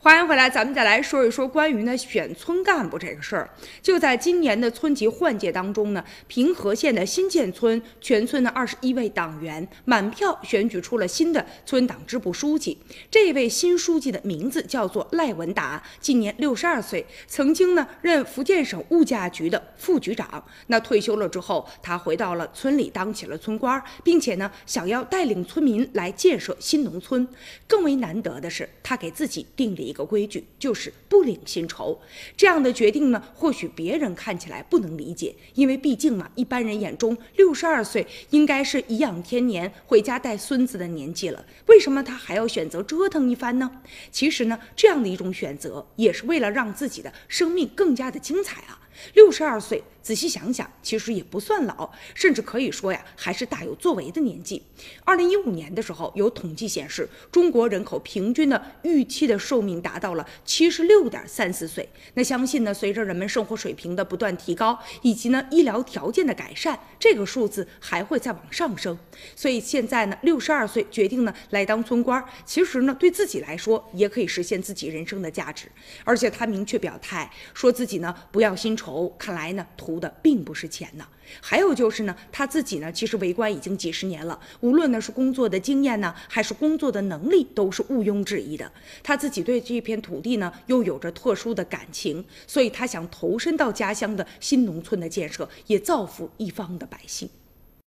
欢迎回来，咱们再来说一说关于呢选村干部这个事儿。就在今年的村级换届当中呢，平和县的新建村全村的二十一位党员满票选举出了新的村党支部书记。这位新书记的名字叫做赖文达，今年六十二岁，曾经呢任福建省物价局的副局长。那退休了之后，他回到了村里当起了村官，并且呢想要带领村民来建设新农村。更为难得的是，他给自己定了一个规矩，就是不领薪酬。这样的决定呢，或许别人看起来不能理解，因为毕竟嘛，一般人眼中六十二岁应该是颐养天年、回家带孙子的年纪了。为什么他还要选择折腾一番呢？其实呢，这样的一种选择，也是为了让自己的生命更加的精彩啊。六十二岁。仔细想想，其实也不算老，甚至可以说呀，还是大有作为的年纪。二零一五年的时候，有统计显示，中国人口平均的预期的寿命达到了七十六点三四岁。那相信呢，随着人们生活水平的不断提高，以及呢医疗条件的改善，这个数字还会再往上升。所以现在呢，六十二岁决定呢来当村官，其实呢对自己来说也可以实现自己人生的价值。而且他明确表态，说自己呢不要薪看来呢图。的并不是钱呢，还有就是呢，他自己呢，其实为官已经几十年了，无论呢是工作的经验呢，还是工作的能力，都是毋庸置疑的。他自己对这片土地呢，又有着特殊的感情，所以他想投身到家乡的新农村的建设，也造福一方的百姓。